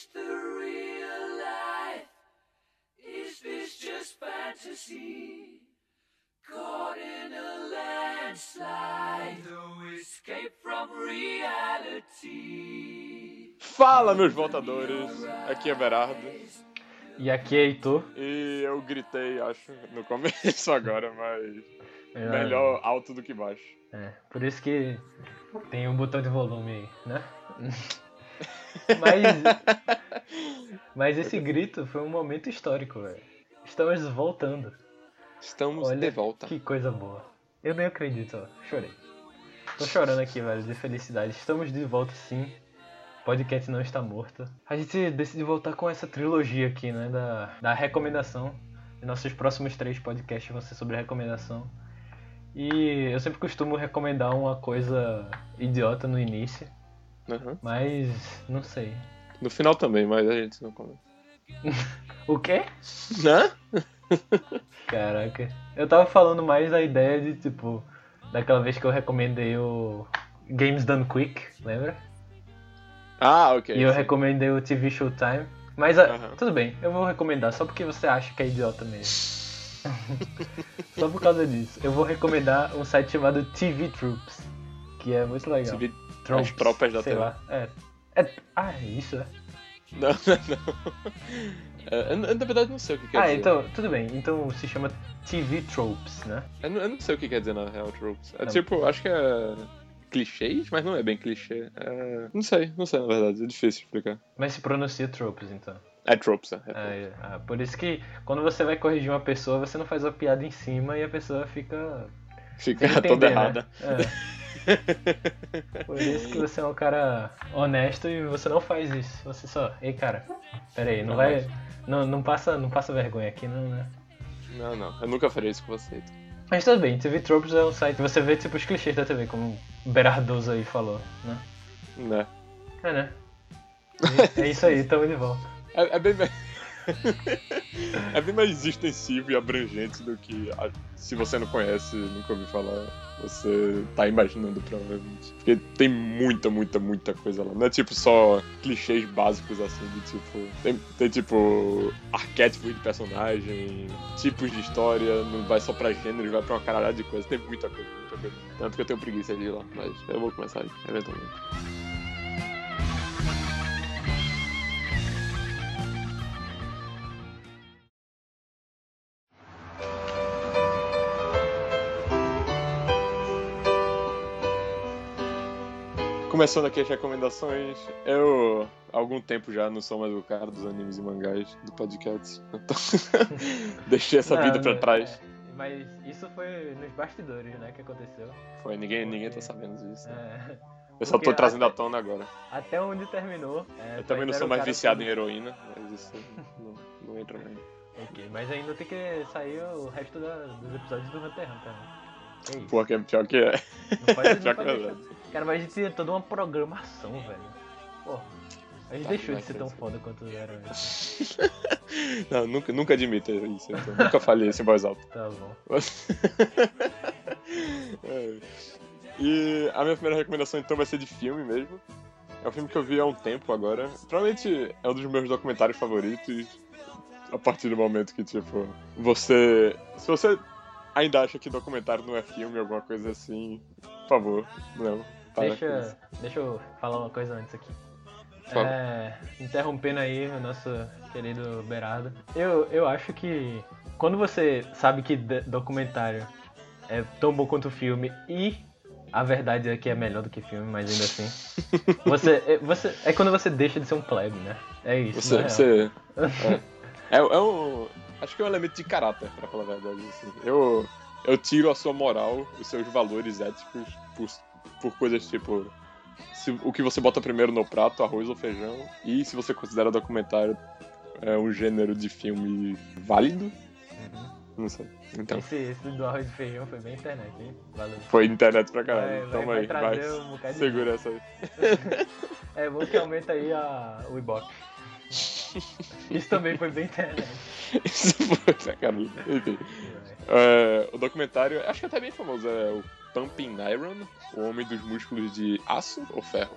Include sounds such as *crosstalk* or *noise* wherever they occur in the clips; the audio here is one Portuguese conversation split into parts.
this the real life? Is this just fantasy? Caught in a landslide, no escape from reality. Fala, meus voltadores! Aqui é Berardo. E aqui é Heitor. E eu gritei, acho, no começo *laughs* agora, mas É, melhor alto do que baixo. É, por isso que tem um botão de volume aí, né? Mas, *laughs* mas esse grito foi um momento histórico, velho. Estamos voltando. Estamos Olha de volta. Que coisa boa. Eu nem acredito, ó. Chorei. Tô chorando aqui, velho, de felicidade. Estamos de volta sim. O podcast não está morto. A gente decidiu voltar com essa trilogia aqui, né? Da, da recomendação. E nossos próximos três podcasts vão ser sobre recomendação. E eu sempre costumo recomendar uma coisa idiota no início, Uhum. mas não sei. No final também, mas a gente não comenta. *laughs* O quê? Né? *laughs* Caraca. Eu tava falando mais da ideia de, tipo, daquela vez que eu recomendei o Games Done Quick, lembra? Ah, ok. E eu sim. recomendei o TV Showtime. Mas Aham. tudo bem, eu vou recomendar só porque você acha que é idiota mesmo. *laughs* só por causa disso. Eu vou recomendar um site chamado TV Troops, que é muito legal. TV Troops, as tropas da sei TV. lá. É. é. Ah, é isso, é? *laughs* Não, não. É, eu, eu, na verdade, não sei o que quer ah, dizer. então, tudo bem. Então se chama TV Tropes, né? Eu, não, eu não sei o que quer dizer na real, Tropes. É Não. tipo, acho que é clichês, mas não é bem clichê. É... Não sei, não sei na verdade. É difícil explicar. Mas se pronuncia Tropes, então. É Tropes, é. é Ah, é. Ah, por isso que quando você vai corrigir uma pessoa, você não faz a piada em cima e a pessoa fica. Fica sem *laughs* toda entender, né? errada. É. *laughs* Por isso que você é um cara honesto e você não faz isso. Você só, ei cara, pera aí, não Não, vai. Não, não, passa, não passa vergonha aqui, não, né? Não, não. Eu nunca faria isso com você. Mas tudo bem, TV Tropes é um site, você vê tipo os clichês da TV, como o Berardoso aí falou, né? Né? É, né? É isso aí, tamo de volta. É, é bem. *laughs* é bem mais extensivo e abrangente do que a- se você não conhece, nunca ouviu falar, você tá imaginando provavelmente. Porque tem muita, muita, muita coisa lá. Não é tipo só clichês básicos assim, de tipo. Tem, tem tipo arquétipos de personagem, tipos de história, não vai só pra gênero, vai pra uma caralhada de coisa. Tem muita coisa, muita coisa. Tanto que eu tenho preguiça de ir lá, mas eu vou começar aí, eventualmente. Começando aqui as recomendações, eu há algum tempo já não sou mais o cara dos animes e mangás do podcast. Então, *laughs* deixei essa Não, vida pra trás. é, mas isso foi nos bastidores, né, que aconteceu. Foi, ninguém, ninguém tá sabendo disso. É, Eu só tô porque trazendo à até- tona agora. até onde terminou. é, Eu também não sou mais viciado em que- heroína, mas isso não, não entra mais. Ok, mas ainda tem que sair o resto da- dos episódios do Hunter x Hunter, né? É pior que é. Não *laughs* pode, não pior que é pode deixar. verdade. Cara, mas a gente tinha toda uma programação, velho. Pô, a gente Tá, deixou de ser tão foda quanto era antes. *laughs* Não, nunca, nunca admito isso. Então, nunca falei isso em voz alta. Tá bom. *laughs* É. E a minha primeira recomendação então vai ser de filme mesmo. É um filme que eu vi há um tempo agora. Provavelmente é um dos meus documentários favoritos. A partir do momento que, tipo, você. Se você ainda acha que documentário não é filme, alguma coisa assim, por favor, não. Deixa, deixa eu falar uma coisa antes aqui. É, interrompendo aí o nosso querido Berardo. Eu, eu acho que quando você sabe que documentário é tão bom quanto filme e a verdade é que é melhor do que filme, mas ainda assim. *laughs* Você, é, você, é quando você deixa de ser um plebe, né? É isso. Você. você é, é, é um. Acho que é um elemento de caráter, pra falar a verdade. Assim. Eu, eu tiro a sua moral, os seus valores éticos por, por coisas tipo. Se, o que você bota primeiro no prato, arroz ou feijão, e se você considera documentário é, um gênero de filme válido, Uhum. não sei. Então, Esse, esse do arroz e feijão foi bem internet, hein? Valeu. foi internet pra caralho. vai- Toma vai aí, vai. um bocado de Segura essa aí. *laughs* É bom que aumenta aí a, o Ibope. *laughs* Isso também foi bem internet. Isso foi caralho. Enfim. É, o documentário, acho que até bem famoso, é o Pumping Iron, o homem dos músculos de aço ou ferro?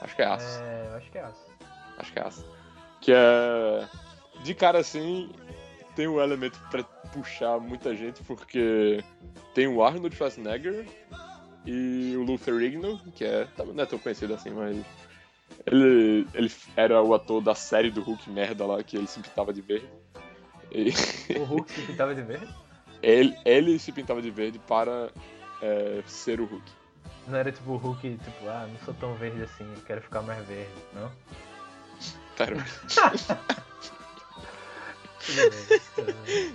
Acho que é aço. É, acho que é aço. Acho que é aço. Que é. De cara assim, tem um elemento pra puxar muita gente, porque tem o Arnold Schwarzenegger e o Lou Ferrigno, que é. Não é tão conhecido assim, mas. Ele, ele era o ator da série do Hulk merda lá, que ele se pintava de verde. E O *laughs* Hulk se pintava de verde? ele, ele se pintava de verde para é, ser o Hulk. Não era tipo o Hulk, tipo, ah, não sou tão verde assim, quero ficar mais verde, não? Bem. *laughs*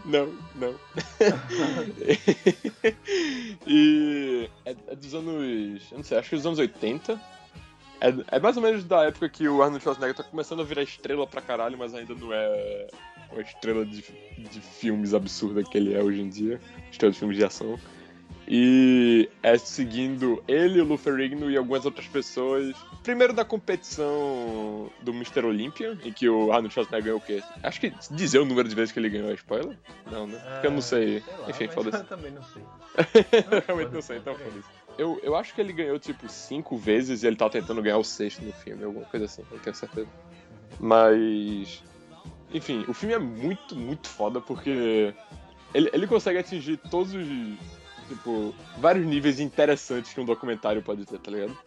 não, não. *laughs* e é, é dos anos. Eu não sei, acho que dos anos 80. É, é mais ou menos da época que o Arnold Schwarzenegger tá começando a virar estrela pra caralho, mas ainda não é uma estrela de, de filmes absurda que ele é hoje em dia. Estrela de filmes de ação. E é seguindo ele, o Lou Ferrigno e algumas outras pessoas. Primeiro da competição do Mr. Olympia, em que o Arnold Schwarzenegger ganhou o quê? Acho que dizer o número de vezes que ele ganhou é spoiler? Não, né? Porque eu não sei. Ah, lá, Enfim, foda-se. Eu também não sei. *laughs* Eu realmente não sei, então foda-se. Eu, eu acho que ele ganhou, tipo, cinco vezes e ele tá tentando ganhar o sexto no filme, alguma coisa assim, não tenho certeza. Mas. Enfim, o filme é muito, muito foda porque ele, ele consegue atingir todos os. Tipo, vários níveis interessantes que um documentário pode ter, tá ligado?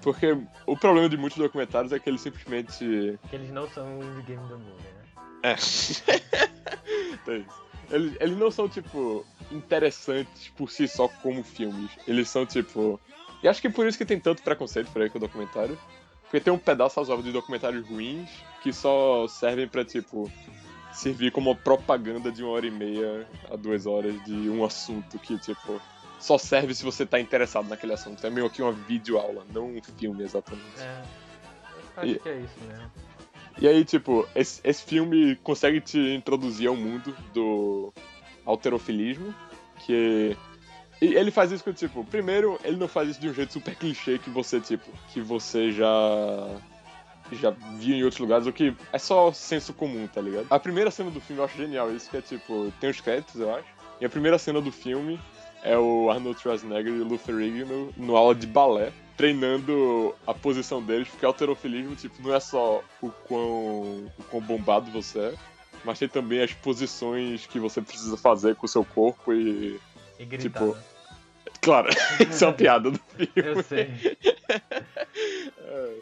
Porque o problema de muitos documentários é que eles simplesmente. Que eles não são o Game do Movie, né? É. *laughs* Tem isso. Eles, eles não são, tipo, interessantes por si só como filmes. Eles são, tipo. E acho que por isso que tem tanto preconceito por aí com o documentário. Porque tem um pedaço razoável de documentários ruins que só servem pra, tipo, servir como propaganda de uma hora e meia a duas horas de um assunto que, tipo, só serve se você tá interessado naquele assunto. É meio que uma videoaula, não um filme exatamente. É. Acho E- que é isso mesmo. E aí, tipo, esse, esse filme consegue te introduzir ao mundo do alterofilismo, que... E ele faz isso com, tipo, primeiro, ele não faz isso de um jeito super clichê que você, tipo, que você já... Já viu em outros lugares, o que é só senso comum, tá ligado? A primeira cena do filme eu acho genial isso, que é tipo, tem os créditos, eu acho. E a primeira cena do filme é o Arnold Schwarzenegger e o Lou Ferrigno no aula de balé, treinando a posição deles, porque alterofilismo, tipo, não é só o quão, o quão bombado você é, mas tem também as posições que você precisa fazer com o seu corpo e... E gritar, Tipo, né? Claro, *laughs* isso é uma piada do filme. Eu sei. É,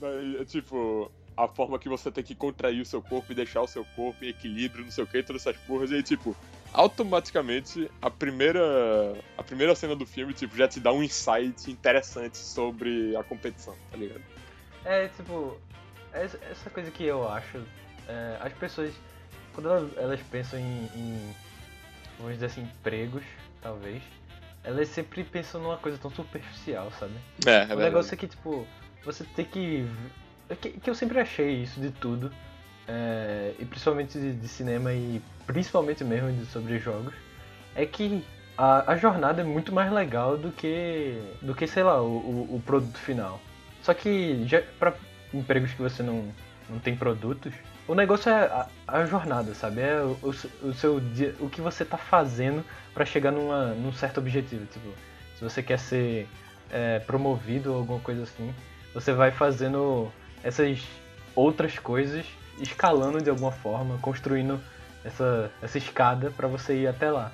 mas, tipo, a forma que você tem que contrair o seu corpo e deixar o seu corpo em equilíbrio, não sei o que, todas essas porras, e aí, tipo, automaticamente a primeira a primeira cena do filme, tipo, já te dá um insight interessante sobre a competição, tá ligado? É, tipo, essa, coisa que eu acho, é, as pessoas, quando elas, elas pensam em, em, vamos dizer assim, empregos, talvez, elas sempre pensam numa coisa tão superficial, sabe? É, é o negócio é que, tipo, você tem que. Que, que eu sempre achei isso de tudo, é, e principalmente de, de cinema e principalmente mesmo de, sobre jogos, é que a, a jornada é muito mais legal do que, do que sei lá, o, o, o produto final. Só que, pra empregos que você não, não tem produtos, o negócio é a, a jornada, sabe? É o, o, o seu dia, o que você tá fazendo pra chegar numa, num certo objetivo. Tipo, se você quer ser é, promovido ou alguma coisa assim, você vai fazendo essas outras coisas, escalando de alguma forma, construindo essa, essa escada pra você ir até lá.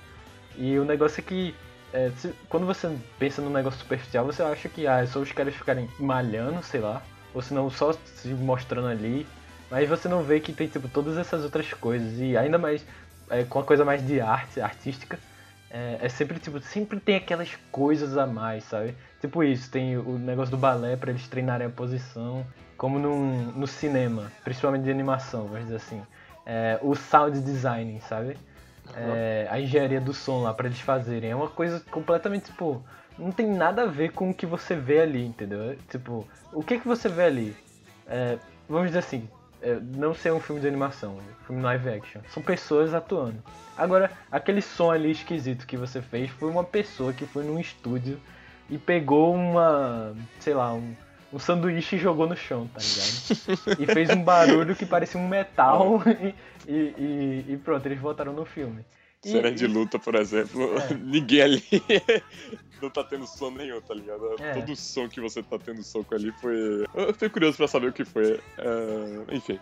E o negócio é que é, se- quando você pensa num negócio superficial, você acha que ah, é só os caras ficarem malhando, sei lá, ou se não só se mostrando ali, mas você não vê que tem tipo todas essas outras coisas e ainda mais é, com a coisa mais de arte, artística, é, é sempre tipo sempre tem aquelas coisas a mais, sabe? Tipo isso, tem o negócio do balé pra eles treinarem a posição, como num, no cinema, principalmente de animação, vamos dizer assim. É, o sound design, sabe? É, a engenharia do som lá pra eles fazerem. É uma coisa completamente, tipo, não tem nada a ver com o que você vê ali, entendeu? Tipo, o que que você vê ali? É, vamos dizer assim, é, não ser um filme de animação, um filme live action. São pessoas atuando. Agora, aquele som ali esquisito que você fez foi uma pessoa que foi num estúdio e pegou uma, sei lá, um, um sanduíche e jogou no chão, tá ligado? e fez um barulho que parecia um metal *laughs* e, e, e- pronto, eles voltaram no filme. E- Cenas de luta, por exemplo, É. *laughs* ninguém ali *laughs* não tá tendo som nenhum, tá ligado? É. Todo o som que você tá tendo soco ali foi. Eu fiquei curioso pra saber o que foi. É, Enfim,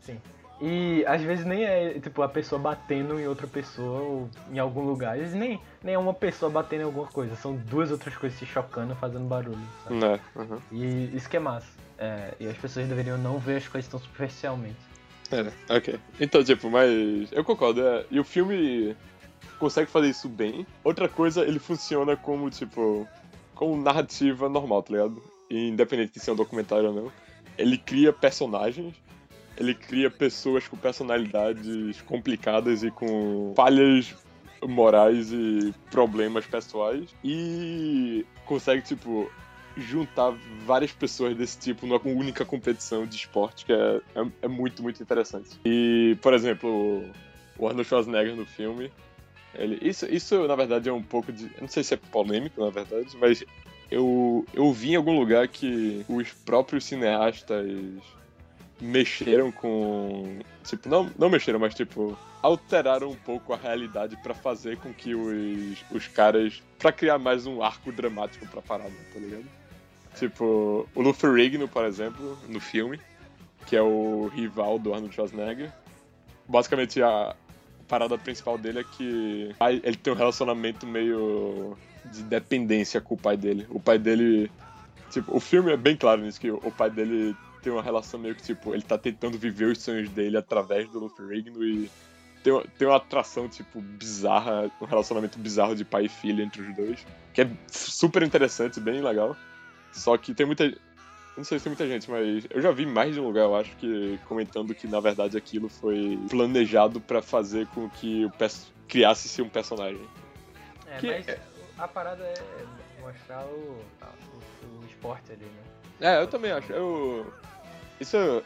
ser. E às vezes nem é tipo a pessoa batendo em outra pessoa ou em algum lugar. Às vezes nem, nem é uma pessoa batendo em alguma coisa. São duas outras coisas se chocando, fazendo barulho. Sabe? Né, aham. E isso que é massa. É, e as pessoas deveriam não ver as coisas tão superficialmente. É, ok. Então, tipo, mas. Eu concordo. é, E o filme consegue fazer isso bem. Outra coisa, ele funciona como, tipo. Como narrativa normal, tá ligado? Independente de ser um documentário ou não. Ele cria personagens. Ele cria pessoas com personalidades complicadas e com falhas morais e problemas pessoais. E consegue, tipo, juntar várias pessoas desse tipo numa única competição de esporte, que é, é, é muito, muito interessante. E, por exemplo, o Arnold Schwarzenegger no filme, ele, isso, isso na verdade é um pouco de. Não sei se é polêmico, na verdade, mas eu, eu vi em algum lugar que os próprios cineastas mexeram com. Tipo, não, não mexeram, mas tipo, alteraram um pouco a realidade pra fazer com que os, os caras. pra criar mais um arco dramático pra parada, tá ligado? Tipo, o Lou Ferrigno, por exemplo, no filme, que é o rival do Arnold Schwarzenegger. Basicamente, a parada principal dele é que ele tem um relacionamento meio de dependência com o pai dele. O pai dele. Tipo, o filme é bem claro nisso, que o pai dele tem uma relação meio que, tipo, ele tá tentando viver os sonhos dele através do Lou Ferrigno e tem, uma- tem uma atração, tipo, bizarra, um relacionamento bizarro de pai e filho entre os dois, que é super interessante, bem legal. Só que tem muita. Não sei se tem muita gente, mas eu já vi mais de um lugar, eu acho, que comentando que na verdade aquilo foi planejado pra fazer com que o pers- criasse-se um personagem. É, Que mas é- a parada é mostrar o, o, o esporte ali, né? É, eu também acho. Eu. Isso eu.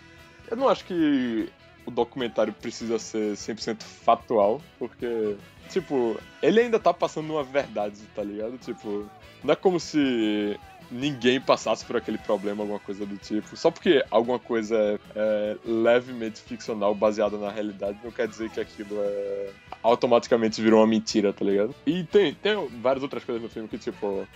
Eu não acho que o documentário precisa ser 100% fatual, porque, tipo, ele ainda tá passando uma verdade, tá ligado? Tipo, não é como se ninguém passasse por aquele problema, alguma coisa do tipo. Só porque alguma coisa é, é levemente ficcional, baseada na realidade, não quer dizer que aquilo é automaticamente virou uma mentira, tá ligado? E tem, tem várias outras coisas no filme que, tipo,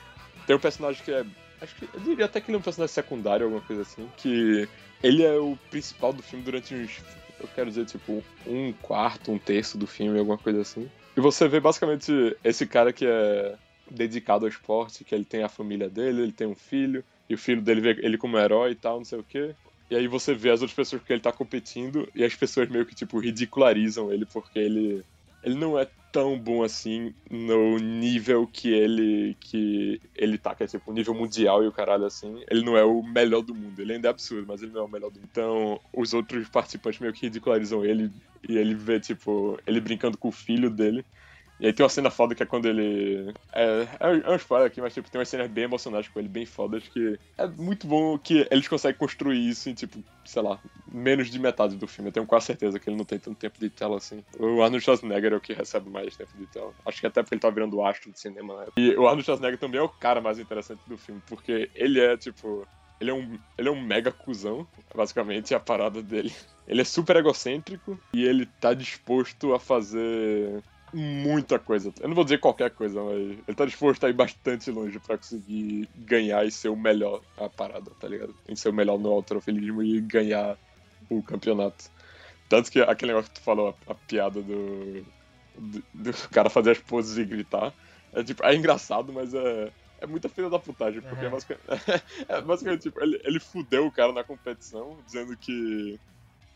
tem um personagem que é. Acho que eu diria até que ele é um personagem secundário, alguma coisa assim. Que ele é o principal do filme durante uns. Eu quero dizer, tipo, um quarto, um terço do filme, alguma coisa assim. E você vê basicamente esse cara que é dedicado ao esporte, que ele tem a família dele, ele tem um filho, e o filho dele vê ele como herói e tal, não sei o quê. E aí você vê as outras pessoas que ele tá competindo, e as pessoas meio que, tipo, ridicularizam ele, porque ele. Ele não é tão bom assim no nível que ele que ele tá, que é tipo nível mundial e o caralho assim. Ele não é o melhor do mundo. Ele ainda é absurdo, mas ele não é o melhor do mundo. Então, os outros participantes meio que ridicularizam ele e ele vê, tipo, ele brincando com o filho dele. E aí tem uma cena foda que é quando ele. É, é um spoiler aqui, mas tipo, tem umas cenas bem emocionantes com ele, bem fodas, que é muito bom que eles conseguem construir isso em, tipo, sei lá, menos de metade do filme. Eu tenho quase certeza que ele não tem tanto tempo de tela assim. O Arnold Schwarzenegger é o que recebe mais tempo de tela. Acho que até porque ele tá virando astro de cinema época. E o Arnold Schwarzenegger também é o cara mais interessante do filme, porque ele é, tipo. Ele é, um, ele é um mega cuzão, basicamente, é a parada dele. *laughs* Ele é super egocêntrico e ele tá disposto a fazer muita coisa. Eu não vou dizer qualquer coisa, mas ele tá disposto a ir bastante longe pra conseguir ganhar e ser o melhor a parada, tá ligado? Em ser o melhor no alterofilismo e ganhar o campeonato. Tanto que aquele negócio que tu falou, a, a piada do, do, do *laughs* cara fazer as poses e gritar, é tipo, é engraçado, mas é, é muita filha da putagem, porque é Uhum. basicamente, *laughs* é basicamente tipo, ele, ele fudeu o cara na competição, dizendo que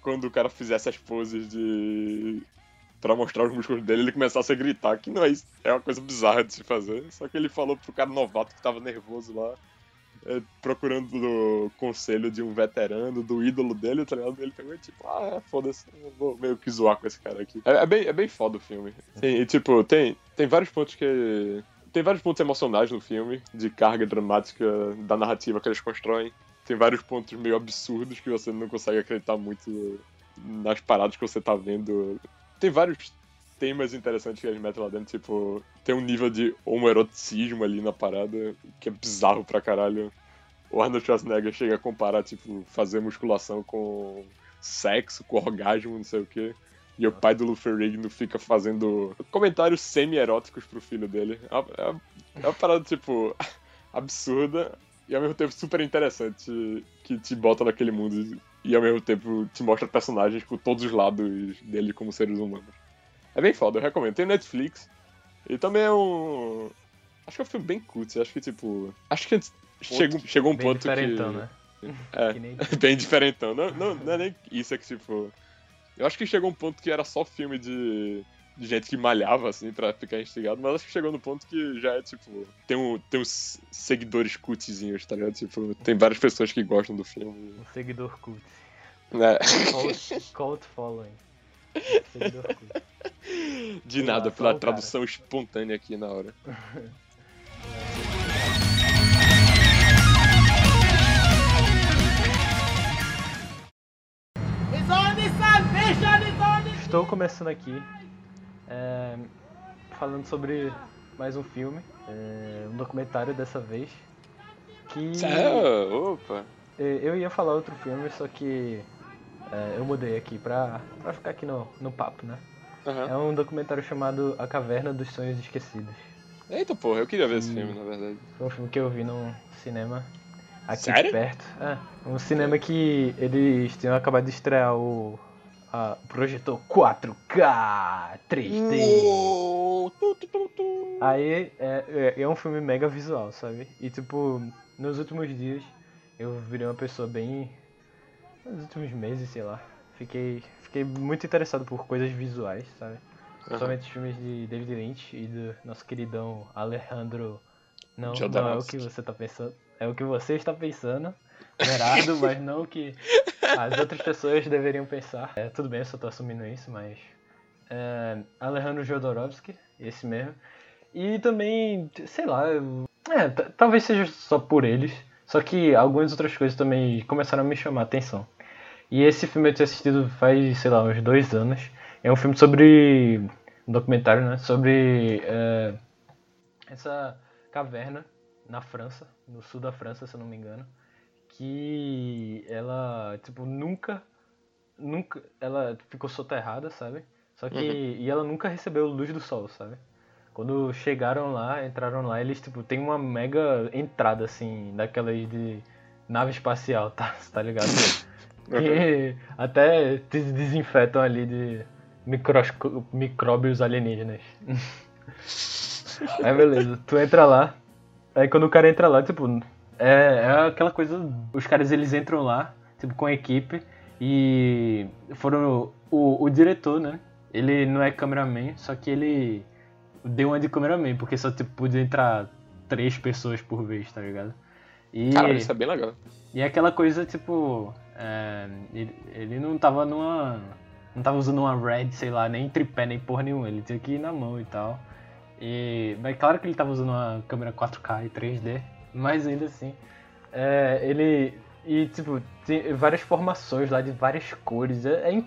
quando o cara fizesse as poses de Pra mostrar os músculos dele, ele começasse a gritar, que não é isso, é uma coisa bizarra de se fazer. Só que ele falou pro cara novato que tava nervoso lá, é, procurando o conselho de um veterano, do ídolo dele, tá ligado? Ele pegou e tipo, ah, foda-se, eu vou meio que zoar com esse cara aqui. É, é bem, é bem foda o filme. Tem, e tipo, tem, tem vários pontos que. Tem vários pontos emocionais no filme, de carga dramática da narrativa que eles constroem. Tem vários pontos meio absurdos que você não consegue acreditar muito nas paradas que você tá vendo tem vários temas interessantes que eles metem lá dentro, tipo, tem um nível de homoeroticismo ali na parada, que é bizarro pra caralho. O Arnold Schwarzenegger chega a comparar, tipo, fazer musculação com sexo, com orgasmo, não sei o quê. E o pai do Lu Ferrigno fica fazendo comentários semi-eróticos pro filho dele. É uma, é uma- é uma parada, tipo, *laughs* absurda e ao mesmo tempo super interessante que te bota naquele mundo e ao mesmo tempo te mostra personagens com todos os lados dele como seres humanos. É bem foda, eu recomendo. Tem Netflix e também é um. Acho que é um filme bem cult, acho que tipo. Acho que chegou, chegou um Bem ponto diferentão, que. né? É, Que nem- *laughs* bem diferentão. Não, não, não é nem isso, é que tipo. Eu acho que chegou um ponto que era só filme de, de gente que malhava, assim, pra ficar instigado, mas acho que chegou no ponto que já é, tipo. Tem, um, tem uns seguidores cultzinhos, tá ligado? Tipo, tem várias pessoas que gostam do filme. Um seguidor cult. Né? Cult, *laughs* cult following. Seguidor cult. De Sei nada, pela um cara. tradução espontânea aqui na hora. Estou começando aqui é, falando sobre mais um filme, é, um documentário dessa vez. Que Sério? Opa! é, eu ia falar outro filme, só que é, eu mudei aqui pra, pra ficar aqui no, no papo, né? Aham. É um documentário chamado A Caverna dos Sonhos Esquecidos. Eita porra, eu queria ver esse Hum. filme, na verdade. Foi um filme que eu vi num cinema aqui Sério? perto. É, um cinema que eles tinham acabado de estrear o o projetor 4K 3D. Uou! Tu, tu, tu. Aí é, é, é um filme mega visual, sabe? E tipo, nos últimos dias eu virei uma pessoa bem. Nos últimos meses, sei lá. Fiquei, fiquei muito interessado por coisas visuais, sabe? Principalmente os filmes de David Lynch e do nosso queridão Alejandro. Não, não é o que você tá pensando. É o que você está pensando. Errado, mas não o que as outras pessoas deveriam pensar. É, tudo bem, eu só tô assumindo isso, mas. É, Alejandro Jodorowsky, esse mesmo. E também, sei lá, é, talvez seja só por eles, só que algumas outras coisas também começaram a me chamar a atenção. E esse filme eu tinha assistido faz, sei lá, uns dois anos. É um filme sobre. um documentário, né? Sobre é, essa caverna na França, no sul da França, se eu não me engano. Que ela, tipo, nunca. Nunca. Ela ficou soterrada, sabe? Só que. Uhum. E ela nunca recebeu luz do sol, sabe? Quando chegaram lá, entraram lá, eles, tipo, tem uma mega entrada, assim, daquelas de nave espacial, tá? *laughs* Tá ligado? *laughs* que até te desinfetam ali de microsco- micróbios alienígenas. *laughs* Aí beleza, tu entra lá, aí quando o cara entra lá, tipo, é, é aquela coisa, os caras eles entram lá, tipo, com a equipe, e foram, o, o diretor, né, ele não é cameraman, só que ele deu uma de cameraman, porque só, tipo, podia entrar três pessoas por vez, tá ligado? E... Caralho, isso é bem legal. E é aquela coisa, tipo. é, ele, ele não tava numa. Não tava usando uma Red, sei lá, nem tripé, nem porra nenhuma. Ele tinha que ir na mão e tal. E. Mas claro que ele tava usando uma câmera 4K e 3D. Mas ainda assim. é, ele. E, tipo, tem várias formações lá de várias cores. É, é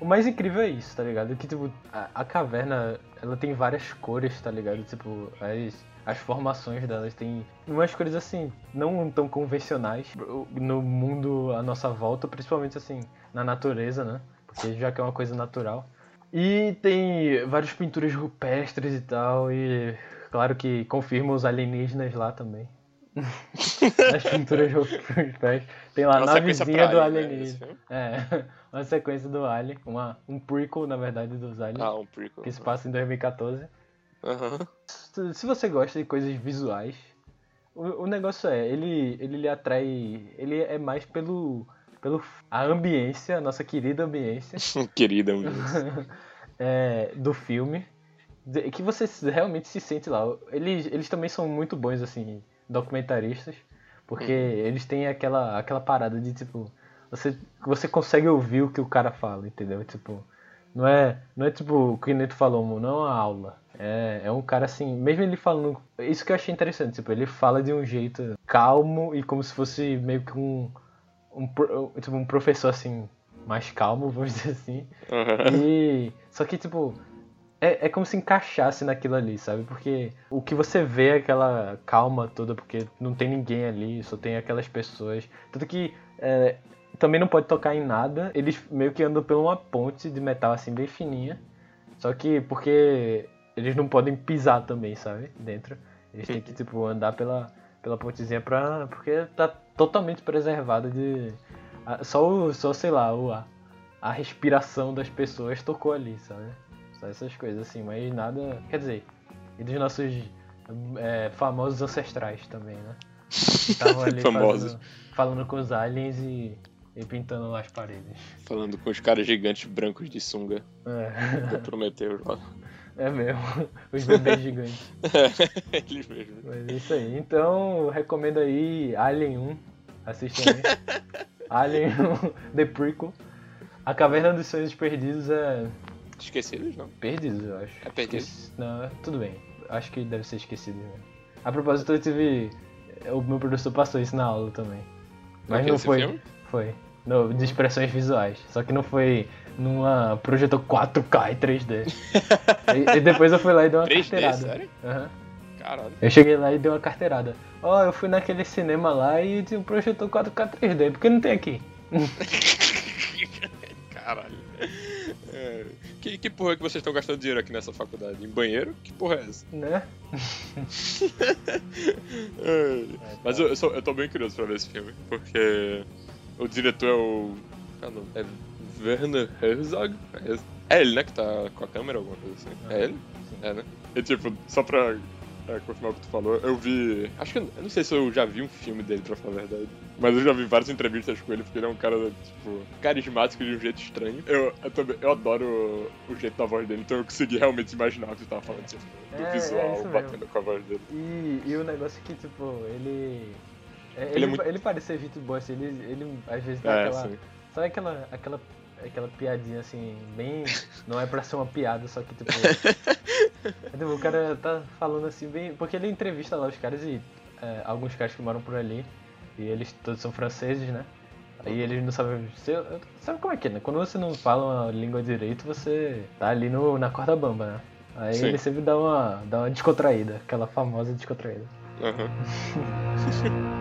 o mais incrível é isso, tá ligado? Que, tipo, a, a caverna, ela tem várias cores, tá ligado? Tipo, as, as formações delas tem umas cores, assim, não tão convencionais no mundo à nossa volta, principalmente, assim, na natureza, né? Porque já que é uma coisa natural. E tem várias pinturas rupestres e tal, e claro que confirma os alienígenas lá também. As pinturas. Tem lá É uma navezinha do Alien, né? É, *laughs* uma sequência do Alien, uma, um prequel, na verdade, dos Aliens, Ah, um prequel. que se passa em 2014. Aham. Se você gosta de coisas visuais, o, o negócio é, ele, ele lhe atrai, ele é mais pelo, pelo a ambiência, a nossa querida ambiência *laughs* Querida, um *laughs* é, do filme, que você realmente se sente lá. Eles, eles também são muito bons, assim, documentaristas, porque eles têm aquela, aquela parada de, tipo, você, você consegue ouvir o que o cara fala, entendeu? Tipo, não é, não é tipo o que o Neto falou, não é uma aula. É, é um cara assim, mesmo ele falando. Isso que eu achei interessante, tipo, ele fala de um jeito calmo e como se fosse meio que um. um, tipo, um professor assim, mais calmo, *laughs* vamos dizer assim. Aham. E. Só que, tipo. É, é como se encaixasse naquilo ali, sabe? Porque o que você vê é aquela calma toda, porque não tem ninguém ali, só tem aquelas pessoas. Tanto que é, também não pode tocar em nada. Eles meio que andam por uma ponte de metal assim bem fininha. Só que porque eles não podem pisar também, sabe? Dentro. Eles têm que tipo andar pela pela pontezinha pra porque tá totalmente preservada de só o só sei lá, o a, a respiração das pessoas tocou ali, sabe? Só essas coisas assim, mas nada, quer dizer, e dos nossos é, famosos ancestrais também, né? Estavam *laughs* ali Famosos. fazendo- falando com os aliens e, e pintando as paredes. Falando com os caras gigantes brancos de sunga É, do Prometeu lá. é mesmo, os bebês gigantes. *laughs* Eles mesmos. Mas é isso aí. Então, recomendo aí Alien 1. Assistam aí. *laughs* Alien 1, The Prequel. A Caverna dos Sonhos Perdidos é. Esquecidos, não? Perdidos, eu acho. É perdido? Esqueci- Não, tudo bem. Acho que deve ser esquecido mesmo. A propósito, eu tive. O meu professor passou isso na aula também. Mas não foi. filme? Foi. No, de expressões visuais. Só que não foi numa projetor 4K e 3D. *laughs* e, e depois eu fui lá e dei uma 3D, carteirada. sério? Aham. Caralho. Eu cheguei lá e dei uma carteirada. Ó, eu fui naquele cinema lá e tinha um projetor 4K 3D, por que não tem aqui? *laughs* Caralho. É, que, que porra que vocês estão gastando dinheiro aqui nessa faculdade? Em banheiro? Que porra é essa? Né? *laughs* É, Mas eu, eu, sou- eu tô bem curioso pra ver esse filme, porque o diretor é o. é? É Werner Herzog? É? É ele, né, que tá com a câmera, alguma coisa assim. É ele? É, né? E tipo, só pra é, confirmar o que tu falou, eu vi. Acho que eu, não sei se eu já vi um filme dele, pra falar a verdade. Mas eu já vi várias entrevistas com ele, porque ele é um cara, tipo, carismático de um jeito estranho. Eu, eu também eu adoro o, jeito da voz dele, então eu consegui realmente imaginar o que tu tava falando, tipo, do É, é visual mesmo. batendo com a voz dele. E, e o negócio é que, tipo, ele. é, Ele Ele, é muito- ele parece ser Vitor Boss, ele, ele às vezes dá É, aquela. sim. Sabe aquela, aquela, aquela piadinha assim, bem. Não é pra ser uma piada, só que tipo. *laughs* tipo, o cara tá falando assim bem. Porque ele entrevista lá os caras e é, alguns caras que moram por ali. E eles todos são franceses, né? Aí eles não sabem. Você, sabe como é que é, né? Quando você não fala uma língua direito, você tá ali no, na corda bamba, né? Aí Sim. ele sempre dá uma, dá uma descontraída, aquela famosa descontraída. Aham. *laughs*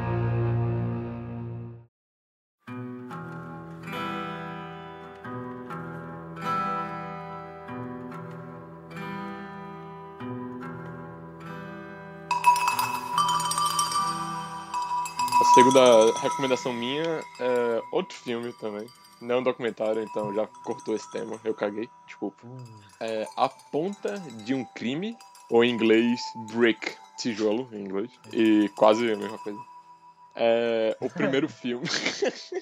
A segunda recomendação minha é outro filme também. Não é um documentário, então já cortou esse tema. Eu caguei, desculpa. É A Ponta de um Crime, ou em inglês, Brick, tijolo em inglês. E quase a mesma coisa. É o primeiro *laughs* filme.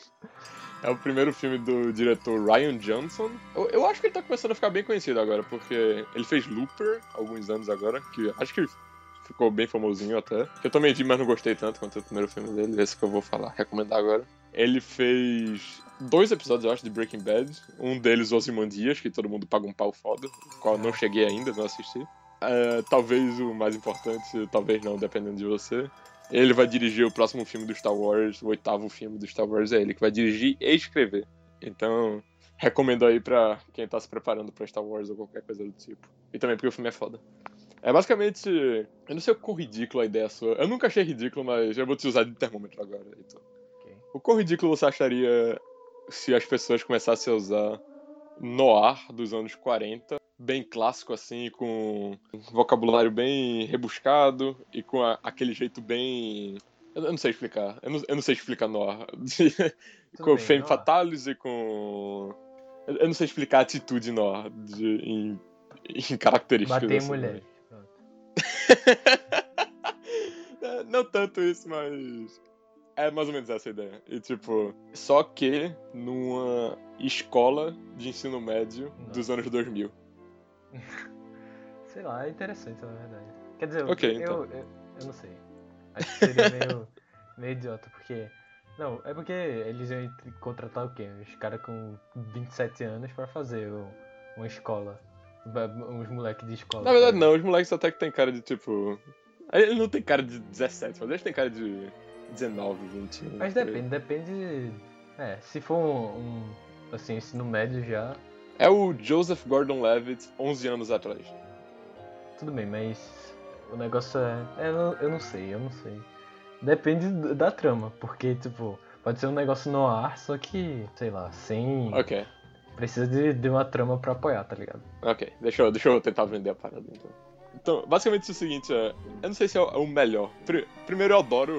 *laughs* é o primeiro filme do diretor Ryan Johnson. Eu, eu acho que ele tá começando a ficar bem conhecido agora, porque ele fez Looper alguns anos agora, que acho que ficou bem famosinho até. Que eu também vi, mas não gostei tanto quanto o primeiro filme dele. Esse que eu vou falar, recomendar agora. Ele fez dois episódios, eu acho, de Breaking Bad. Um deles, Ozymandias, que todo mundo paga um pau foda, qual eu não cheguei ainda, não assisti. É, talvez o mais importante, talvez não, dependendo de você. Ele vai dirigir o próximo filme do Star Wars, o oitavo filme do Star Wars é ele que vai dirigir e escrever. Então, recomendo aí pra quem tá se preparando pra Star Wars ou qualquer coisa do tipo. E também porque o filme é foda. É basicamente. Eu não sei o quão ridículo a ideia sua. Eu nunca achei ridículo, mas eu vou te usar de termômetro agora. Então. Ok. O quão ridículo você acharia se as pessoas começassem a usar noir dos anos 40, bem clássico assim, com um vocabulário bem rebuscado e com a- aquele jeito bem. Eu eu não sei explicar. Eu não, eu não sei explicar noir. *laughs* com bem, Fame noir. Fatales e com. Eu eu não sei explicar a atitude noir de, em, em características. Bater assim, mulher. né? *laughs* Não tanto isso, mas. É mais ou menos essa a ideia. E tipo, só que numa escola de ensino médio dos anos 2000. *laughs* Sei lá, é interessante na verdade. Quer dizer, Ok, eu, então. eu, eu não sei. Acho que seria meio, *laughs* meio idiota, porque. Não, é porque eles iam contratar o quê? Os caras com 27 anos pra fazer uma escola. Uns moleques de escola. Na verdade, não, os moleques até que tem cara de tipo. Ele não tem cara de 17, mas eles têm cara de 19, 20. Mas depende, depende. É, se for um, um, assim, ensino médio já, É o Joseph Gordon Levitt 11 anos atrás. tudo bem, mas o negócio é. é, eu, não- eu não sei, eu não sei. Depende da trama, porque, tipo, Pode ser um negócio no ar, só que, sei lá, sem. Ok, Precisa de, de uma trama pra apoiar, tá ligado? ok. Deixa eu, deixa eu tentar vender a parada então. Então, basicamente é o seguinte, é, eu não sei se é o, é melhor. Pri- primeiro eu adoro.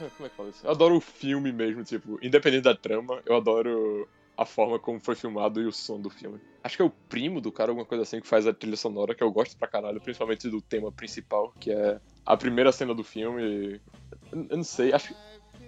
*laughs* Como é que fala isso? Eu adoro o filme mesmo, tipo, independente da trama, eu adoro a forma como foi filmado e o som do filme. Acho que é o primo do cara, alguma coisa assim, que faz a trilha sonora, que eu gosto pra caralho, principalmente do tema principal, que é a primeira cena do filme. Eu não sei, acho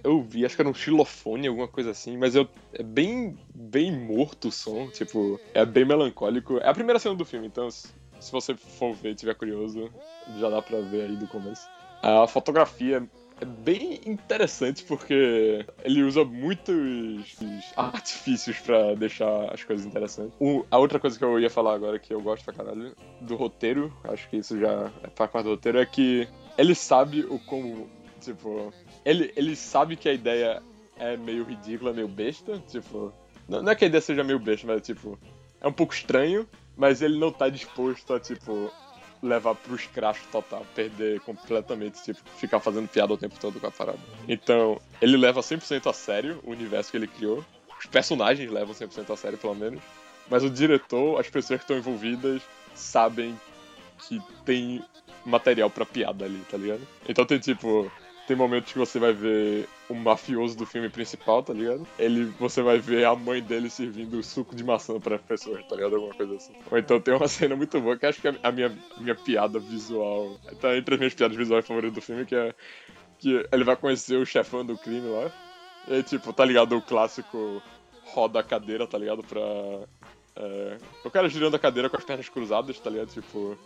eu vi, acho que era um xilofone, alguma coisa assim, mas eu, é bem, bem morto o som, tipo, é bem melancólico. É a primeira cena do filme, então se, você for ver e tiver curioso, já dá pra ver aí do começo. A fotografia é bem interessante porque ele usa muitos artifícios pra deixar as coisas interessantes. A outra coisa que eu ia falar agora que eu gosto pra caralho do roteiro, acho que isso já é parte do roteiro, é que ele sabe o como, tipo, ele, ele sabe que a ideia é meio ridícula, meio besta, tipo, não, não é que a ideia seja meio besta, mas tipo, é um pouco estranho, mas ele não tá disposto a, tipo, levar pro escracho total, perder completamente, tipo, ficar fazendo piada o tempo todo com a parada. Então, ele leva 100% a sério o universo que ele criou, os personagens levam 100% a sério, pelo menos, mas o diretor, as pessoas que estão envolvidas, sabem que tem material pra piada ali, tá ligado? Então tem, tipo, tem momentos que você vai ver o mafioso do filme principal, tá ligado? Ele, você vai ver a mãe dele servindo suco de maçã pra pessoas, tá ligado? Alguma coisa assim. Ou então tem uma *laughs* cena muito boa que acho que é a minha, minha piada visual. Tá entre as minhas piadas visuais favoritas do filme, que é que ele vai conhecer o chefão do crime lá. E tipo, tá ligado? O clássico roda a cadeira, tá ligado? Pra. É, o cara girando a cadeira com as pernas cruzadas, tá ligado? Tipo,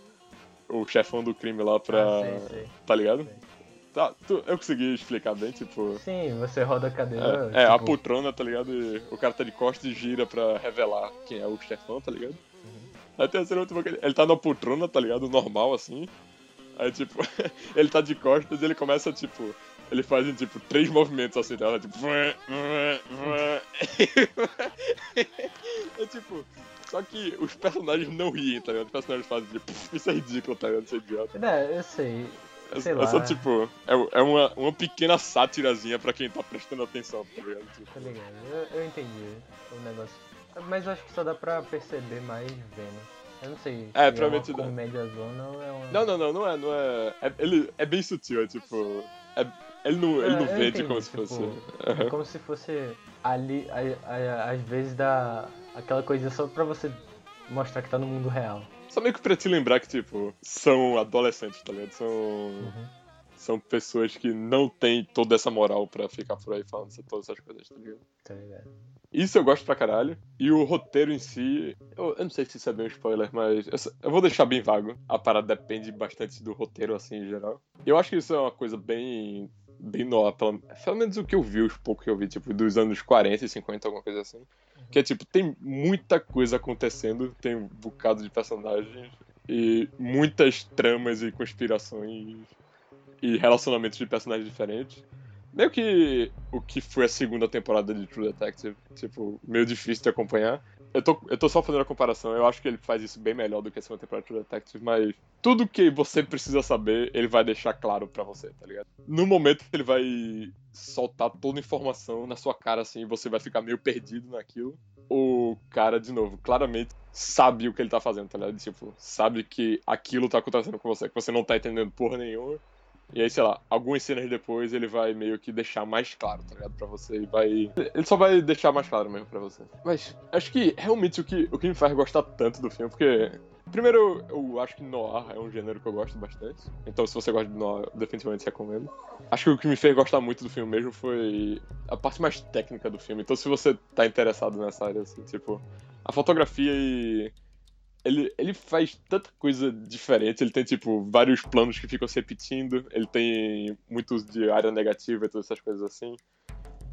o chefão do crime lá pra. Ah, sei, sei. Tá ligado? Sei. Tá, tu- eu consegui explicar bem, tipo. Sim, você roda a cadeira. É, é, a tipo, poltrona, tá ligado? E o cara tá de costas e gira pra revelar quem é o chefão, tá ligado? Uhum. Aí tem a cena muito boa que ele, ele tá na poltrona, tá ligado? Normal, assim. Aí, tipo, *laughs* ele tá de costas e ele começa, tipo... Ele faz, tipo, três movimentos assim, tá ligado? Tipo... *laughs* É tipo... Só que os personagens não riem, tá ligado? Os personagens fazem, tipo... *laughs* Isso é ridículo, tá ligado? Isso é idiota. É, eu sei. É, Sei é lá. só, tipo... É, é uma, uma pequena sátirazinha pra quem tá prestando atenção, tá ligado? Tipo, Tá ligado? Eu, eu entendi o negócio. Mas eu acho que só dá pra perceber mais vendo. Eu não sei. É, se provavelmente é uma comédia zona ou é uma. Não, não, não, não é, não é. é- ele é bem sutil, é tipo. é- ele não, ele É, não vende como se tipo, fosse. É como se fosse ali, a- a- às vezes dá aquela coisa só pra você mostrar que tá no mundo real. Só meio que pra te lembrar que, tipo, são adolescentes, tá ligado? São. Uhum. São pessoas que não têm toda essa moral pra ficar por aí falando todas essas coisas, tá ligado? Tá ligado? Isso eu gosto pra caralho. E o roteiro em si. Eu, eu não sei se isso é bem um spoiler, mas. Eu, eu vou deixar bem vago. A parada depende bastante do roteiro, assim, em geral. Eu acho que isso é uma coisa bem. Bem nova. Pelo, pelo menos o que eu vi, os poucos que eu vi, tipo, dos anos 40 e 50, alguma coisa assim. Que é tipo, tem muita coisa acontecendo, tem um bocado de personagens. E muitas tramas e conspirações. E relacionamentos de personagens diferentes. Meio que o que foi a segunda temporada de True Detective, tipo, meio difícil de acompanhar. Eu tô, eu tô só fazendo a comparação, eu acho que ele faz isso bem melhor do que a segunda temporada de True Detective, mas tudo que você precisa saber, ele vai deixar claro pra você, tá ligado? No momento ele vai soltar toda a informação na sua cara, assim, e você vai ficar meio perdido naquilo. O cara, de novo, claramente sabe o que ele tá fazendo, tá ligado? Tipo, sabe que aquilo tá acontecendo com você, que você não tá entendendo porra nenhuma. E aí, sei lá, algumas cenas depois ele vai meio que deixar mais claro, tá ligado? Pra você. E vai. Ele só vai deixar mais claro mesmo pra você. Mas acho que realmente o que, o que me faz gostar tanto do filme, porque. Primeiro, eu acho que noir é um gênero que eu gosto bastante. Então, se você gosta de noir, eu definitivamente recomendo. Acho que o que me fez gostar muito do filme mesmo foi a parte mais técnica do filme. Então, se você tá interessado nessa área, assim, tipo, a fotografia e ele, ele faz tanta coisa diferente. Ele tem, tipo, vários planos que ficam se repetindo. Ele tem muito uso de área negativa e todas essas coisas assim.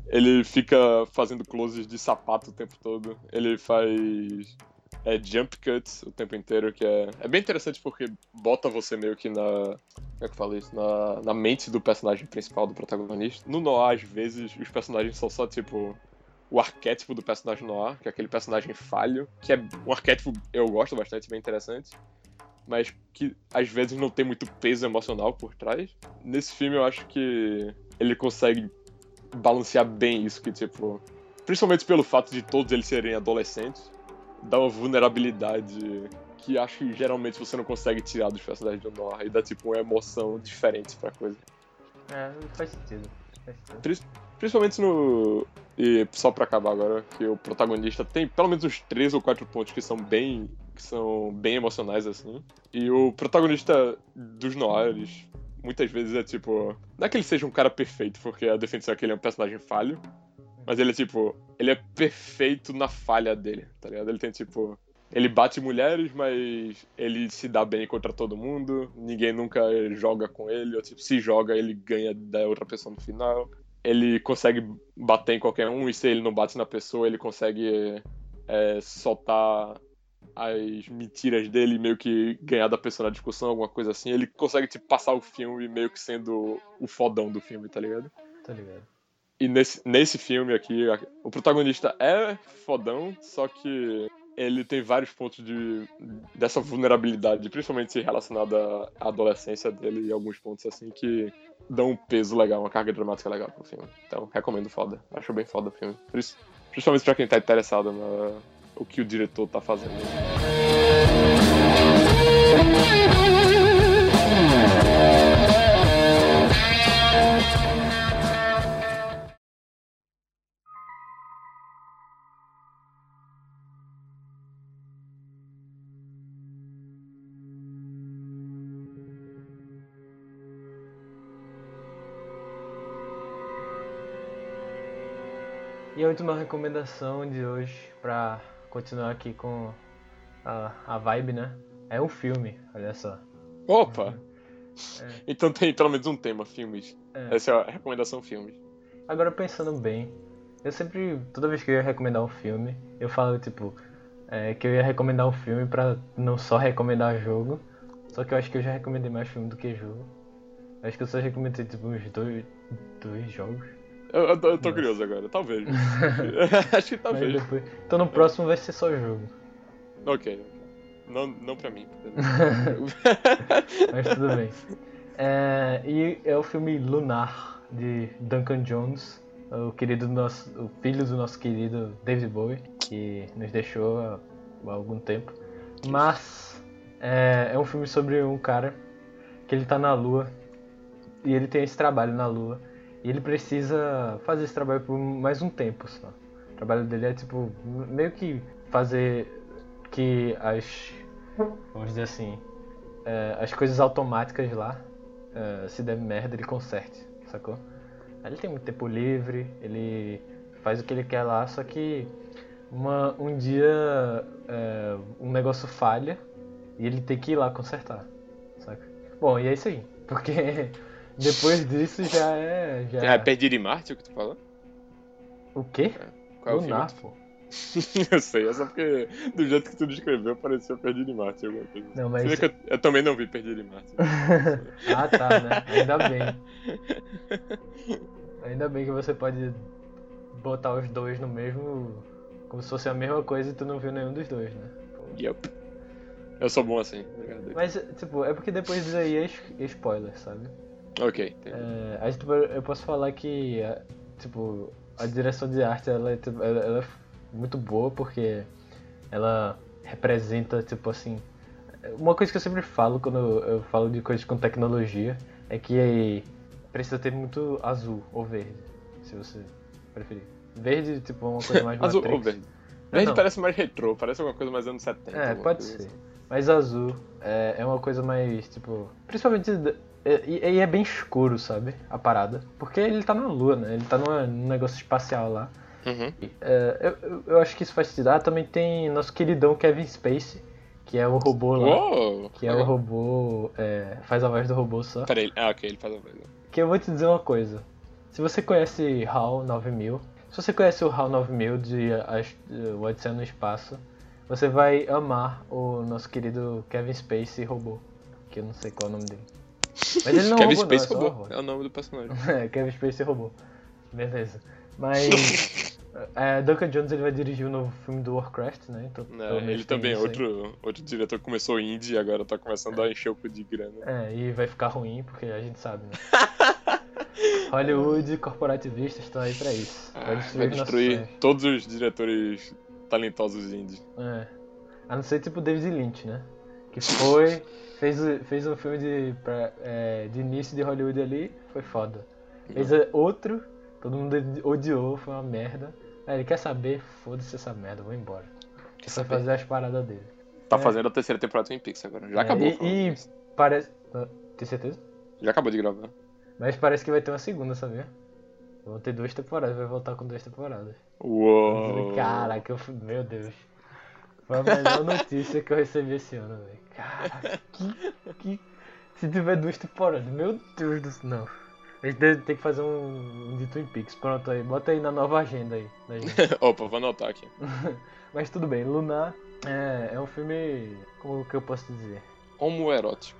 Ele fica fazendo closes de sapato o tempo todo. Ele faz é, jump cuts o tempo inteiro, que é, é bem interessante porque bota você meio que na. Como é que eu falo isso? Na, na mente do personagem principal, do protagonista. No Noir, às vezes, os personagens são só, tipo, o arquétipo do personagem noir, que é aquele personagem falho, que é um arquétipo eu gosto bastante, bem interessante, mas que às vezes não tem muito peso emocional por trás. Nesse filme eu acho que ele consegue balancear bem isso, que tipo. Principalmente pelo fato de todos eles serem adolescentes, dá uma vulnerabilidade que acho que geralmente você não consegue tirar dos personagens de Noir e dá tipo uma emoção diferente pra coisa. É, faz sentido. Principalmente no. E só pra acabar agora, que o protagonista tem pelo menos uns três ou quatro pontos que são bem. que são bem emocionais, assim. E o protagonista dos noirs, muitas vezes é tipo. Não é que ele seja um cara perfeito, porque a definição é que ele é um personagem falho. Mas ele é tipo. Ele é perfeito na falha dele, tá ligado? Ele tem tipo. Ele bate mulheres, mas ele se dá bem contra todo mundo. Ninguém nunca joga com ele. Ou, tipo, se joga, ele ganha da outra pessoa no final. Ele consegue bater em qualquer um, e se ele não bate na pessoa, ele consegue é, soltar as mentiras dele, meio que ganhar da pessoa na discussão, alguma coisa assim. Ele consegue tipo, passar o filme meio que sendo o fodão do filme, tá ligado? Tá ligado. E nesse, nesse filme aqui, o protagonista é fodão, só que ele tem vários pontos de, dessa vulnerabilidade, principalmente relacionada à adolescência dele e alguns pontos assim que dão um peso legal, uma carga dramática legal pro filme. Então, recomendo foda. Acho bem foda o filme. Pris- Principalmente pra quem tá interessado no o que o diretor tá fazendo. Última recomendação de hoje, pra continuar aqui com a, a vibe, né? É um filme, olha só. Opa! Então tem pelo menos um tema, filmes. É. Essa é a recomendação filmes. Agora pensando bem, eu sempre, toda vez que eu ia recomendar um filme, eu falo tipo, é, que eu ia recomendar um filme pra não só recomendar jogo, só que eu acho que eu já recomendei mais filme do que jogo. Acho que eu só recomendei tipo uns dois, dois jogos. Eu, eu tô, eu tô curioso agora, talvez. *laughs* *laughs* Acho que talvez. depois... Então no próximo vai ser só jogo. Ok. Não, não pra mim. *laughs* Mas tudo bem. É, e é o filme Lunar, de Duncan Jones, o querido nosso, o filho do nosso querido David Bowie, que nos deixou há, há algum tempo. Mas é, é um filme sobre um cara que ele tá na lua e ele tem esse trabalho na lua e ele precisa fazer esse trabalho por mais um tempo só. O trabalho dele é tipo meio que fazer que as vamos dizer assim é, as coisas automáticas lá é, se der merda ele conserte, sacou? Ele tem muito tempo livre, ele faz o que ele quer lá, só que uma, um dia é, um negócio falha e ele tem que ir lá consertar, saca? Bom, e é isso aí, porque *laughs* depois disso já é. Já... É Perdido em Marte o que tu falou? O quê? Qual é o filme? *laughs* eu sei, é só porque do jeito que tu descreveu parecia Perdido em Marte alguma coisa. assim. Não, mas- Você vê que eu, eu também não vi Perdido em Marte. *laughs* ah, tá, né? Ainda bem. Ainda bem que você pode botar os dois no mesmo. Como se fosse a mesma coisa e tu não viu nenhum dos dois, né? Yep. Eu sou bom assim, obrigado. Mas, tipo, é porque depois disso aí é, é spoiler, sabe? Ok. É, aí, tipo, eu posso falar que, é, tipo, a direção de arte, ela é, tipo, ela, ela é muito boa porque ela representa, tipo assim... Uma coisa que eu sempre falo quando eu, falo de coisas com tecnologia é que precisa ter muito azul ou verde, se você preferir. Verde, tipo, é uma coisa mais *laughs* Azul Matrix. ou verde? Verde não. parece mais retrô, parece alguma coisa mais anos 70. É, pode ser. assim. Mas azul é, é uma coisa mais, tipo. Principalmente. É- E e é, bem escuro, sabe? A parada. Porque ele tá na lua, né? Ele tá numa- num negócio espacial lá. Uhum. É, eu, eu- acho que isso faz sentido. Ah, também tem nosso queridão Kevin Spacey, que é o robô lá. Uou! Que é o robô. é, faz a voz do robô só. Peraí, ah, ok, ele faz a voz. Que eu vou te dizer uma coisa. Se você conhece HAL 9000, se você conhece o HAL 9000 de de O Odisseia no Espaço, você vai amar o nosso querido Kevin Spacey robô. Que eu não sei qual é o nome dele. Mas ele não é Kevin robô, Space não, é roubou. É o nome do personagem. *laughs* É, Kevin Spacey robô. Beleza. Mas. *laughs* é, Duncan Jones ele vai dirigir o novo filme do Warcraft, né? Então, É, ele também é outro, outro diretor que começou indie e agora tá começando a encher o cu de grana. É, e vai ficar ruim, porque a gente sabe, né? *laughs* Hollywood corporativistas estão aí pra isso. Ah, Vai destruir, vai destruir todos os diretores talentosos indie. É. A não ser tipo David Lynch, né? Que foi, fez, fez um filme de, pra- é, de início de Hollywood ali, foi foda. Fez outro, todo mundo odiou, foi uma merda. Aí ele quer saber, foda-se essa merda, vou embora. Quer só saber? fazer as paradas dele. Tá É. fazendo a terceira temporada do Twin Peaks agora. Já É, acabou. e- e-. Parece. Tem certeza? Já acabou de gravar. Mas parece que vai ter uma segunda, sabia? Vão ter duas temporadas, vai voltar com duas temporadas. Uou. Caraca, eu meu Deus. Foi a melhor notícia que eu recebi esse ano, velho. Caraca, que, que. Se tiver duas temporadas, meu Deus do céu. Não. A gente ter que fazer um, um de Twin Peaks. Pronto aí, bota aí na nova agenda aí. *laughs* Opa, vou anotar aqui. *laughs* Mas tudo bem, Lunar é, é um filme. Como que eu posso dizer? Homoerótico.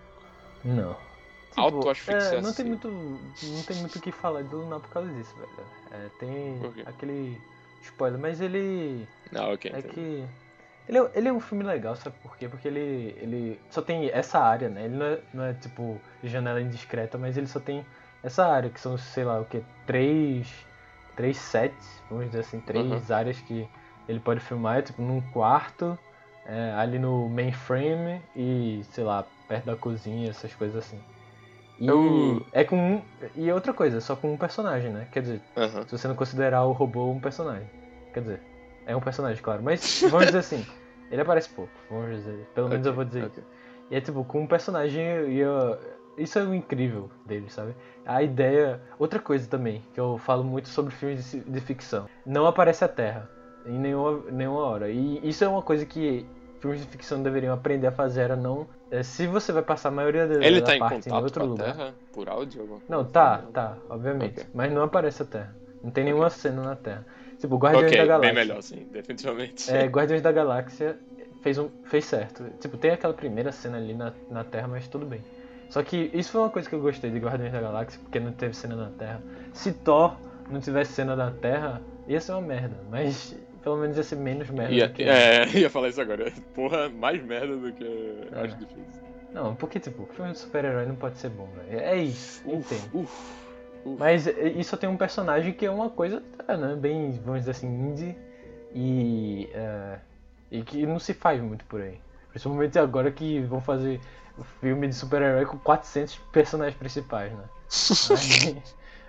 Não. Autoasfixia, é, não tem muito. Não tem muito o que falar de Lunar por causa disso, velho. É, tem aquele spoiler, mas ele. Ah, ok. É entendi. que. Ele é, ele é um filme legal, sabe por quê? Porque ele, ele só tem essa área, né? Ele não é, não é tipo janela indiscreta, mas ele só tem essa área, que são, sei lá, o que? Três. Três sets, vamos dizer assim, três Uhum. áreas que ele pode filmar, tipo, num quarto, é, ali no mainframe e, sei lá, perto da cozinha, essas coisas assim. E Eu- é com um. E outra coisa, só com um personagem, né? Quer dizer, Aham. se você não considerar o robô um personagem. Quer dizer, é um personagem, claro. Mas vamos dizer assim, *laughs* ele aparece pouco, vamos dizer. Pelo menos eu vou dizer Ok. isso. E é tipo, com um personagem e eu- Isso é o incrível dele, sabe? A ideia. Outra coisa também, que eu falo muito sobre filmes de, de ficção. Não aparece a Terra. Em nenhuma, nenhuma hora. E isso é uma coisa que filmes de ficção deveriam aprender a fazer, era não. é, se você vai passar a maioria da, Ele da tá em parte em contato outro com a lugar. Terra? Por áudio? alguma Não, coisa? tá, tá, obviamente. Ok. Mas não aparece a Terra. Não tem nenhuma cena na Terra. Tipo, Guardiões Ok, da Galáxia. bem melhor, sim, definitivamente. É, Guardiões da Galáxia fez, um, fez certo. Tipo, tem aquela primeira cena ali na, na Terra, mas tudo bem. Só que isso foi uma coisa que eu gostei de Guardiões da Galáxia, porque não teve cena na Terra. Se Thor não tivesse cena na Terra, ia ser uma merda. Mas pelo menos ia ser menos merda Ia, que é, *laughs* ia falar isso agora. Porra, mais merda do que eu É. acho difícil. Não, porque tipo, filme de super-herói não pode ser bom, velho. É isso, Uf, entendo. uf, uf. Mas só tem um personagem que é uma coisa, é, né, bem, vamos dizer assim, indie e, é, e que não se faz muito por aí. Principalmente agora que vão fazer o filme de super-herói com 400 personagens principais, né? *laughs*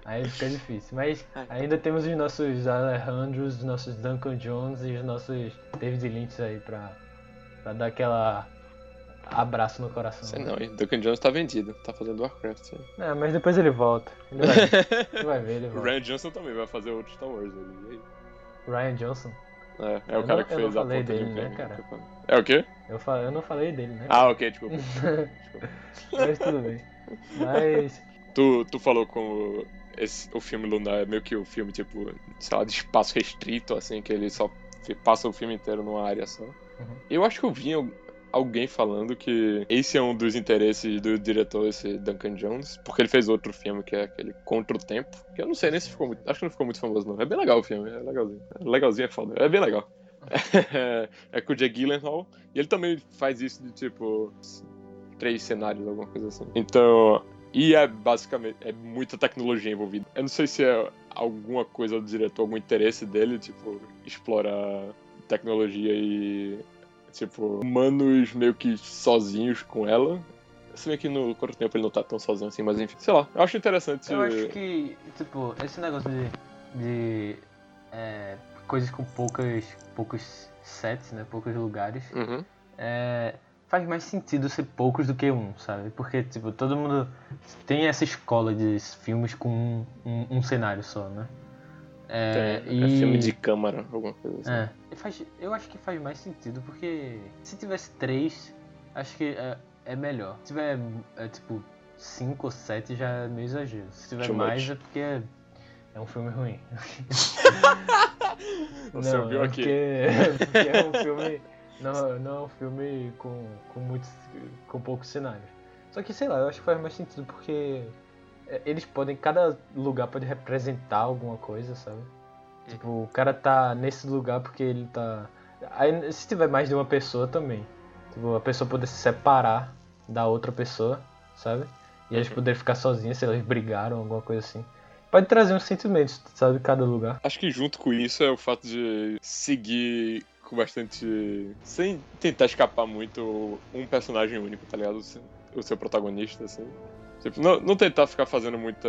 Aí, aí fica difícil. Mas ainda temos os nossos Alejandros, os nossos Duncan Jones e os nossos David Lynch aí pra, pra dar aquela abraço no coração. Sei né? não, hein? Duncan Jones tá vendido, tá fazendo Warcraft. É, mas depois ele volta. Ele vai, ele vai ver, ele O *laughs* volta. Ryan Johnson também vai fazer outro Star Wars ali. e aí? Ryan Johnson. É, é Eu o cara não- que eu não fez a falei ponta de dele, né, creme. cara? É o quê? Eu, fa- eu não falei dele, né? Ah, ok, desculpa. *laughs* desculpa. Mas tudo bem. Mas. Tu, tu falou com esse, o filme Lunar é meio que o filme, tipo, sei lá, de espaço restrito, assim, que ele só passa o filme inteiro numa área só. Eu acho que eu vi alguém falando que esse é um dos interesses do diretor, esse Duncan Jones, porque ele fez outro filme que é aquele Contra o Tempo, que eu não sei nem se ficou muito. Acho que não ficou muito famoso, não. É bem legal o filme, é legalzinho. É legalzinho é foda, é bem legal. É, *laughs* é com o Jake Gyllenhaal, e ele também faz isso de tipo. três cenários, alguma coisa assim. Então. E é basicamente. É muita tecnologia envolvida. Eu não sei se é alguma coisa do diretor, algum interesse dele, tipo, explorar tecnologia e. Tipo, humanos meio que sozinhos com ela. Se bem que no Contra Tempo ele não tá tão sozinho assim, mas enfim. Sei lá, eu acho interessante. Eu acho que, tipo, esse negócio de. de é, coisas com poucas, poucos sets, né? Poucos lugares. Uhum. é, faz mais sentido ser poucos do que um, sabe? Porque, tipo, todo mundo tem essa escola de filmes com um, um- um cenário só, né? É, É, é filme de câmara, alguma coisa assim. É, e faz, eu acho que faz mais sentido, porque se tivesse três, acho que é, é melhor. Se tiver, é, tipo, cinco ou sete já é meio exagero. Se tiver Too mais much. é porque é, é um filme ruim. *laughs* Você não, ouviu é aqui. Porque, porque é um filme. Não, não é um filme com, com muitos. com poucos cenários. Só que sei lá, eu acho que faz mais sentido porque é, eles podem. Cada lugar pode representar alguma coisa, sabe? Tipo, o cara tá nesse lugar porque ele tá. Aí, se tiver mais de uma pessoa também. Tipo, a pessoa poder se separar da outra pessoa, sabe? E eles Uhum. poderem ficar sozinhos, se eles brigaram, alguma coisa assim. Pode trazer uns sentimentos, sabe, de cada lugar. Acho que junto com isso é o fato de seguir com bastante. sem tentar escapar muito um personagem único, tá ligado? O seu protagonista, assim. Tipo, não, não tentar ficar fazendo muita,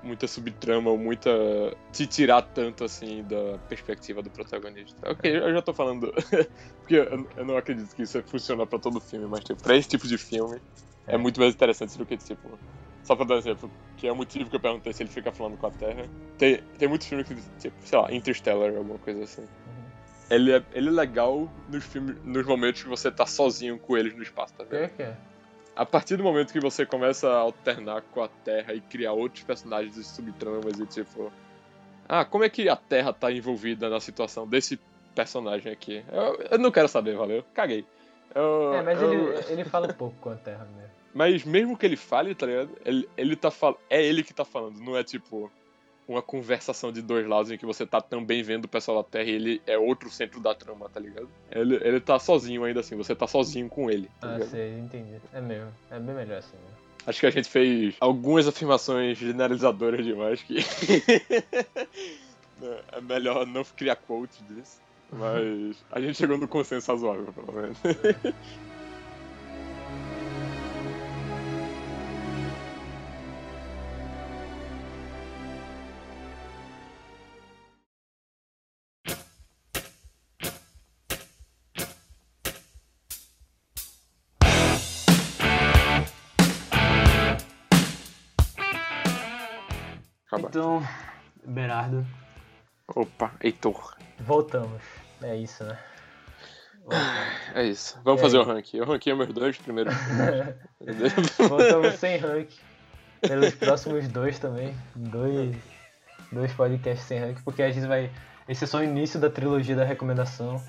muita subtrama ou muita. te tirar tanto assim da perspectiva do protagonista. Ok, eu já tô falando. *laughs* porque eu, eu, não acredito que isso funciona pra todo filme, mas tipo, pra esse tipo de filme é, é muito mais interessante do que, tipo. Só pra dar um exemplo, que é o motivo que eu perguntei se ele fica falando com a Terra. Tem, tem muitos filmes que, tipo, sei lá, Interstellar, alguma coisa assim. Uhum. Ele é, ele é legal nos filmes, nos momentos que você tá sozinho com eles no espaço, tá vendo? Que que é? A partir do momento que você começa a alternar com a Terra e criar outros personagens e subtramas e tipo. Ah, como é que a Terra tá envolvida na situação desse personagem aqui? Eu, eu não quero saber, valeu? Caguei. Eu, é, mas eu... ele, ele fala pouco com a Terra mesmo. Mas mesmo que ele fale, tá ligado? Ele, ele tá fal... É ele que tá falando, não é tipo uma conversação de dois lados em que você tá também vendo o pessoal da Terra e ele é outro centro da trama, tá ligado? Ele, ele tá sozinho ainda assim, você tá sozinho com ele. Tá ah, ligado? sei, entendi. É mesmo. É bem melhor assim, né? Acho que a gente fez algumas afirmações generalizadoras demais que. *laughs* é melhor não criar quotes disso. Mas a gente chegou no consenso razoável, pelo menos. Então, Berardo. Opa, Heitor. Voltamos. É isso, né? Voltamos. É isso. Vamos fazer o ranking. Eu ranquei meus dois primeiros. *laughs* Voltamos sem ranking. Pelos próximos dois também. Dois, dois podcasts sem ranking, porque a gente vai. Esse é só o início da trilogia da recomendação.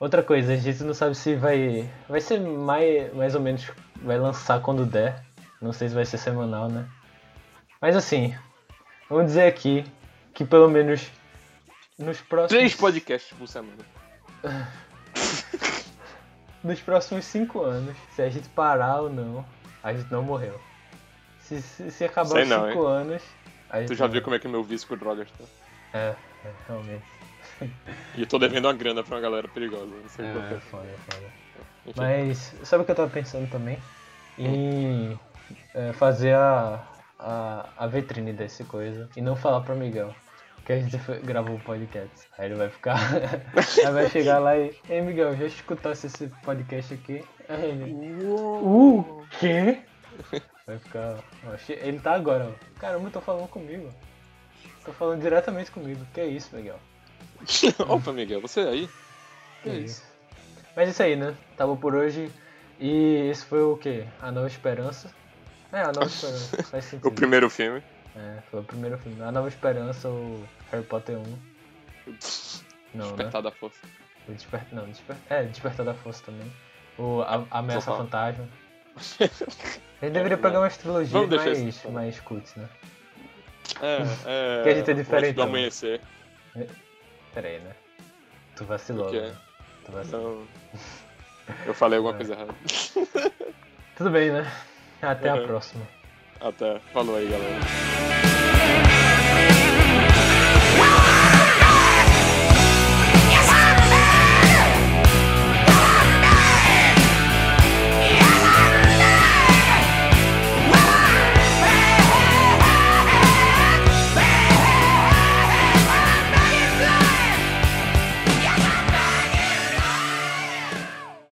Outra coisa, a gente não sabe se vai. Vai ser mais, mais ou menos. Vai lançar quando der. Não sei se vai ser semanal, né? Mas assim, Vamos dizer aqui que pelo menos nos próximos. Três podcasts por semana. *laughs* nos próximos cinco anos, se a gente parar ou não, a gente não morreu. Se, se, se acabar Sei os não, cinco hein? anos. tu já viu como é que meu vício com drogas tá? É, é realmente. *laughs* E eu tô devendo uma grana pra uma galera perigosa, não sei é, é foda, foda. Mas sabe o que eu tava pensando também? Em é, fazer a, a, a vitrine desse coisa e não falar pro Miguel que a gente foi, gravou o podcast. Aí ele vai ficar. *laughs* aí vai chegar lá e. Ei Miguel, já escutasse esse podcast aqui? Aí ele. O quê? Vai ficar. Ele tá agora, ó. Caramba, tô falando comigo. Tô falando diretamente comigo. Que é isso, Miguel? *laughs* Opa, Miguel, você aí? Que, que é isso? Mas é isso aí, né? Tava por hoje. E esse foi o quê? A Nova Esperança. É, A Nova Esperança. Faz *laughs* sentido. o primeiro filme. É, foi o primeiro filme. A Nova Esperança, o Harry Potter 1. Não, né? Despertar né? da Força. O desper... Não, desper... É, Despertar da Força também. O a Ameaça Fantasma. *laughs* A gente deveria pegar umas trilogias mais, mais cults, né? É, *laughs* é. que a gente é diferente. do amanhecer. É, pera aí, né? Tu vacilou. Né? Tu vacilou. Não. Eu falei alguma é. coisa errada. Tudo bem, né? Até uhum. a próxima. Até. Falou aí, galera.